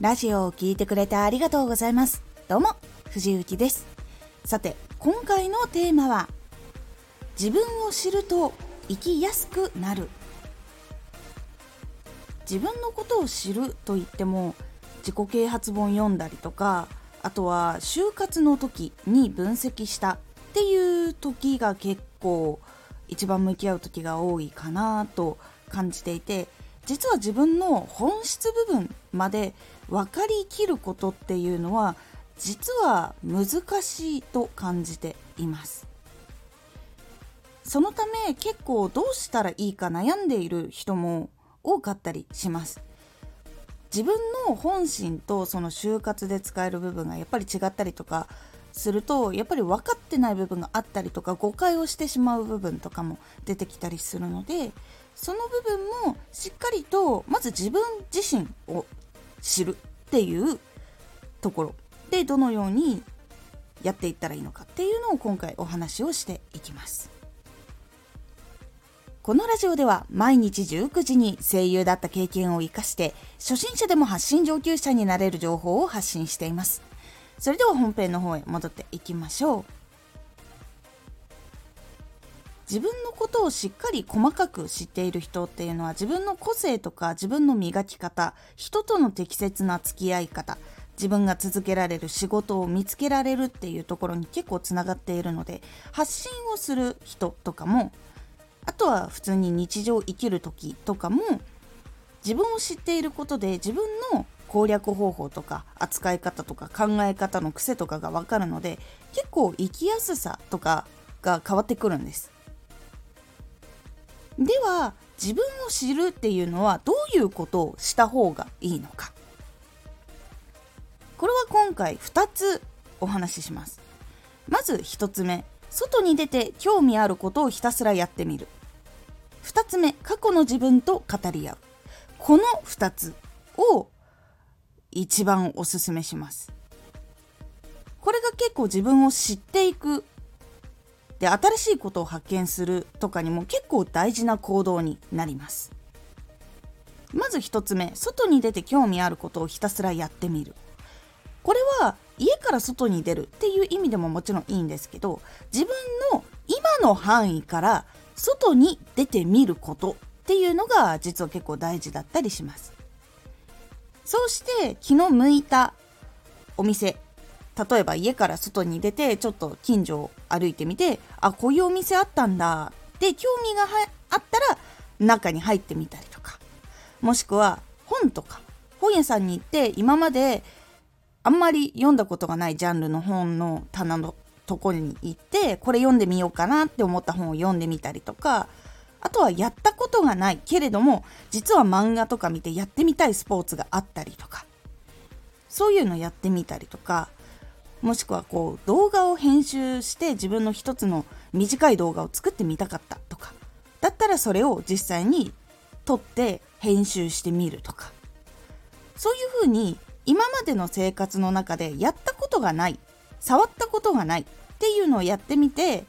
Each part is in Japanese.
ラジオを聴いてくれてありがとうございます。どうも藤幸です。さて今回のテーマは自分を知ると生きやすくなる。自分のことを知ると言っても自己啓発本読んだりとかあとは就活の時に分析したっていう時が結構一番向き合う時が多いかなと感じていて実は自分の本質部分まで分かりきることっていうのは実は難しいと感じています。そのため結構どうしたらいいか悩んでいる人も多かったりします。自分の本心とその就活で使える部分がやっぱり違ったりとかするとやっぱり分かってない部分があったりとか誤解をしてしまう部分とかも出てきたりするのでその部分もしっかりとまず自分自身を知るっていうところでどのようにやっていったらいいのかっていうのを今回お話をしていきます。このラジオでは毎日19時に声優だった経験を生かして初心者でも発信上級者になれる情報を発信しています。それでは本編の方へ戻っていきましょう。自分のことをしっかり細かく知っている人っていうのは自分の個性とか自分の磨き方人との適切な付き合い方自分が続けられる仕事を見つけられるっていうところに結構つながっているので発信をする人とかもあとは普通に日常生きる時とかも自分を知っていることで自分の攻略方法とか扱い方とか考え方の癖とかが分かるので結構生きやすさとかが変わってくるんです。では自分を知るっていうのはどういうことをした方がいいのか。これは今回2つお話しします。まず1つ目外に出て興味あることをひたすらやってみる。2つ目過去の自分と語り合う。この2つを一番おすすめします。これが結構自分を知っていくで新しいことを発見するとかにも結構大事な行動になります。まず1つ目外に出て興味あることをひたすらやってみる。これは家から外に出るっていう意味でももちろんいいんですけど自分の今の範囲から外に出てみることっていうのが実は結構大事だったりします。そうして気の向いたお店例えば家から外に出てちょっと近所を歩いてみてあこういうお店あったんだ。って興味があったら中に入ってみたりとか。もしくは本とか。本屋さんに行って今まであんまり読んだことがないジャンルの本の棚のところに行ってこれ読んでみようかなって思った本を読んでみたりとか。あとはやったことがない。けれども実は漫画とか見てやってみたいスポーツがあったりとか。そういうのやってみたりとか。もしくはこう動画を編集して自分の一つの短い動画を作ってみたかったとかだったらそれを実際に撮って編集してみるとか。そういうふうに今までの生活の中でやったことがない触ったことがないっていうのをやってみて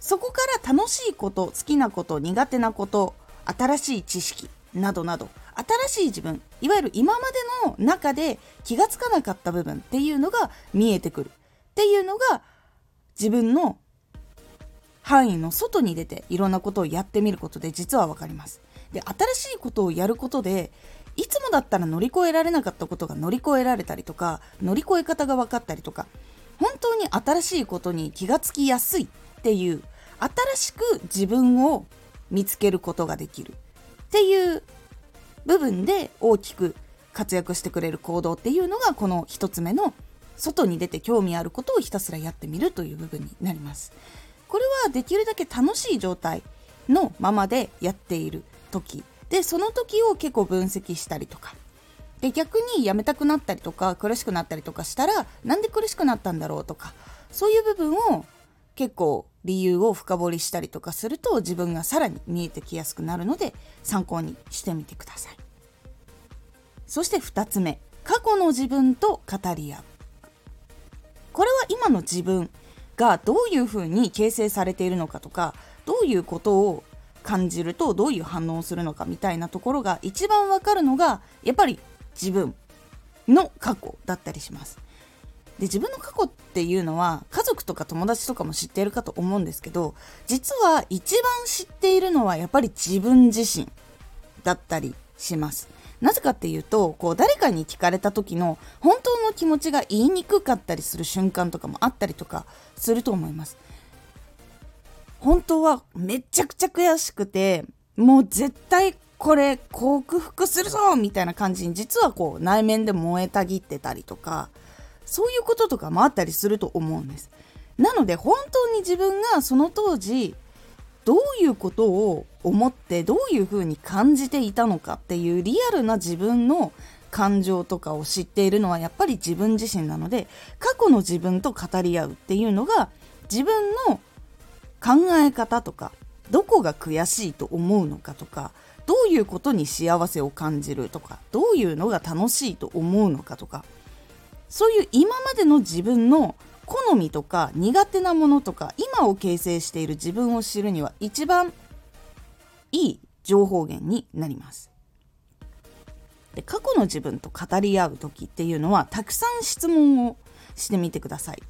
そこから楽しいこと好きなこと苦手なこと新しい知識などなど新しい自分いわゆる今までの中で気がつかなかった部分っていうのが見えてくるっていうのが自分の範囲の外に出ていろんなことをやってみることで実は分かります。で新しいことをやることでいつもだったら乗り越えられなかったことが乗り越えられたりとか乗り越え方が分かったりとか本当に新しいことに気がつきやすいっていう新しく自分を見つけることができるっていう部分で大きく活躍してくれる行動っていうのがこの1つ目の外に出て興味あることをひたすらやってみるという部分になります。これはできるだけ楽しい状態のままでやっている時でその時を結構分析したりとかで逆にやめたくなったりとか苦しくなったりとかしたらなんで苦しくなったんだろうとかそういう部分を結構理由を深掘りしたりとかすると自分がさらに見えてきやすくなるので参考にしてみてくださいそして2つ目過去の自分と語り合うこれは今の自分がどういうふうに形成されているのかとかどういうことを感じるとどういう反応をするのかみたいなところが一番わかるのがやっぱり自分の過去だったりします。で自分の過去っていうのは家族とか友達とかも知っているかと思うんですけど実は一番知っているのはやっぱり自分自身だったりします。なぜかっていうとこう誰かに聞かれた時の本当の気持ちが言いにくかったりする瞬間とかもあったりとかすると思います。本当はめちゃくちゃ悔しくてもう絶対これ克服するぞみたいな感じに実はこう内面で燃えたぎってたりとかそういうこととかもあったりすると思うんです。なので本当に自分がその当時どういうことを思ってどういうふうに感じていたのかっていうリアルな自分の感情とかを知っているのはやっぱり自分自身なので過去の自分と語り合うっていうのが自分の考え方とかどこが悔しいと思うのかとかどういうことに幸せを感じるとかどういうのが楽しいと思うのかとかそういう今までの自分の好みとか苦手なものとか今を形成している自分を知るには一番いい情報源になります。で過去の自分と語り合う時っていうのはたくさん質問をしてみてください。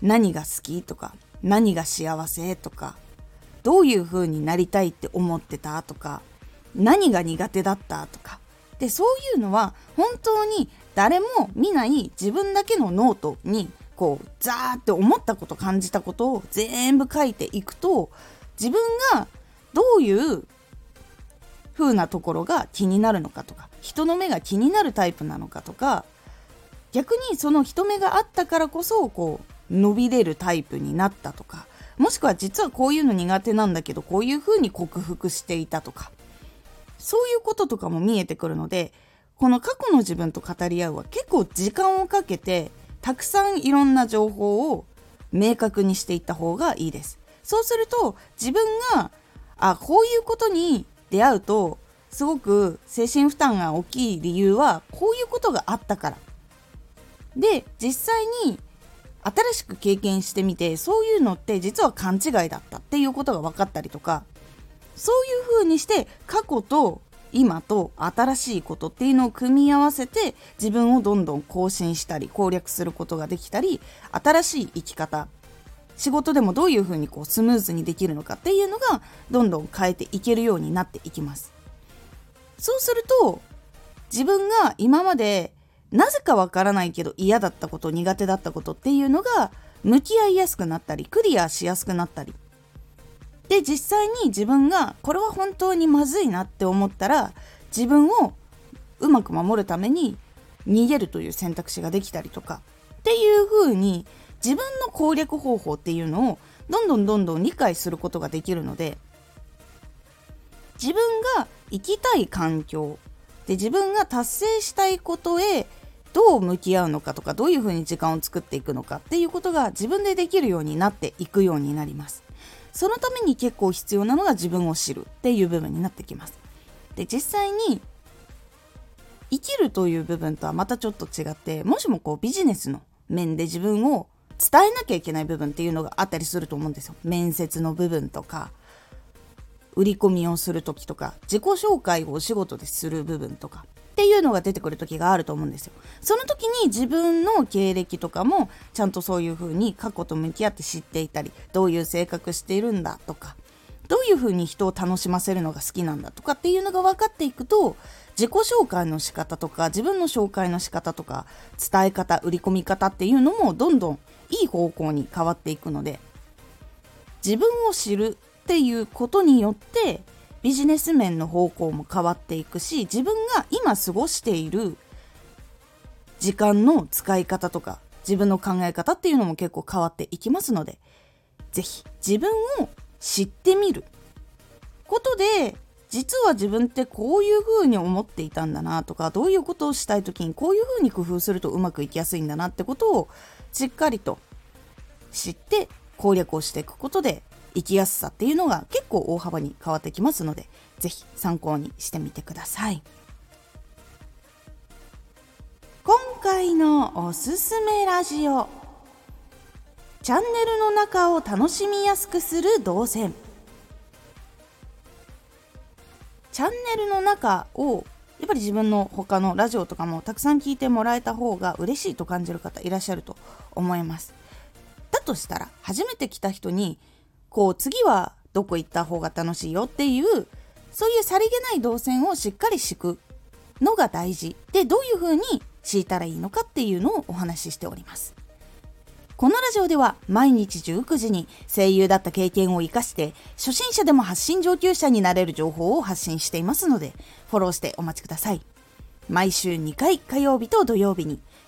何が好きとか何が幸せとかどういう風になりたいって思ってたとか何が苦手だったとかでそういうのは本当に誰も見ない自分だけのノートにこうザーって思ったこと感じたことを全部書いていくと自分がどういう風なところが気になるのかとか人の目が気になるタイプなのかとか逆にその人目があったからこそこう伸びれるタイプになったとかもしくは実はこういうの苦手なんだけどこういう風に克服していたとかそういうこととかも見えてくるのでこの過去の自分と語り合うは結構時間をかけてたくさんいろんな情報を明確にしていった方がいいです。そうすると自分があこういうことに出会うとすごく精神負担が大きい理由はこういうことがあったから。で実際に新しく経験してみてそういうのって実は勘違いだったっていうことが分かったりとかそういう風にして過去と今と新しいことっていうのを組み合わせて自分をどんどん更新したり攻略することができたり新しい生き方仕事でもどういうふうにこうスムーズにできるのかっていうのがどんどん変えていけるようになっていきます。そうすると自分が今までなぜかわからないけど嫌だったこと苦手だったことっていうのが向き合いやすくなったりクリアしやすくなったりで実際に自分がこれは本当にまずいなって思ったら自分をうまく守るために逃げるという選択肢ができたりとかっていう風に自分の攻略方法っていうのをどんどんどんどん理解することができるので自分が生きたい環境で自分が達成したいことへどう向き合うのかとかどういうふうに時間を作っていくのかっていうことが自分でできるようになっていくようになります。そのために結構必要なのが自分を知るっていう部分になってきます。で実際に生きるという部分とはまたちょっと違ってもしもこうビジネスの面で自分を伝えなきゃいけない部分っていうのがあったりすると思うんですよ。面接の部分とか売り込みをする時とか自己紹介をお仕事でする部分とかっていうのが出てくる時があると思うんですよ。その時に自分の経歴とかもちゃんとそういう風に過去と向き合って知っていたりどういう性格しているんだとかどういう風に人を楽しませるのが好きなんだとかっていうのが分かっていくと自己紹介の仕方とか自分の紹介の仕方とか伝え方売り込み方っていうのもどんどんいい方向に変わっていくので自分を知るっていうことによってビジネス面の方向も変わっていくし自分が今過ごしている時間の使い方とか自分の考え方っていうのも結構変わっていきますので是非自分を知ってみることで実は自分ってこういう風に思っていたんだなとかどういうことをしたい時にこういう風に工夫するとうまくいきやすいんだなってことをしっかりと知って攻略をしていくことで生きやすさっていうのが結構大幅に変わってきますので是非参考にしてみてください。今回のおすすめラジオ。チャンネルの中を楽しみやすくする動線。チャンネルの中をやっぱり自分の他のラジオとかもたくさん聞いてもらえた方が嬉しいと感じる方いらっしゃると思います。だとしたら初めて来た人にこう次はどこ行った方が楽しいよっていうそういうさりげない動線をしっかり敷くのが大事でどういう風に敷いたらいいのかっていうのをお話ししております。このラジオでは毎日19時に声優だった経験を活かして初心者でも発信上級者になれる情報を発信していますのでフォローしてお待ちください。毎週2回火曜日と土曜日に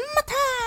么他。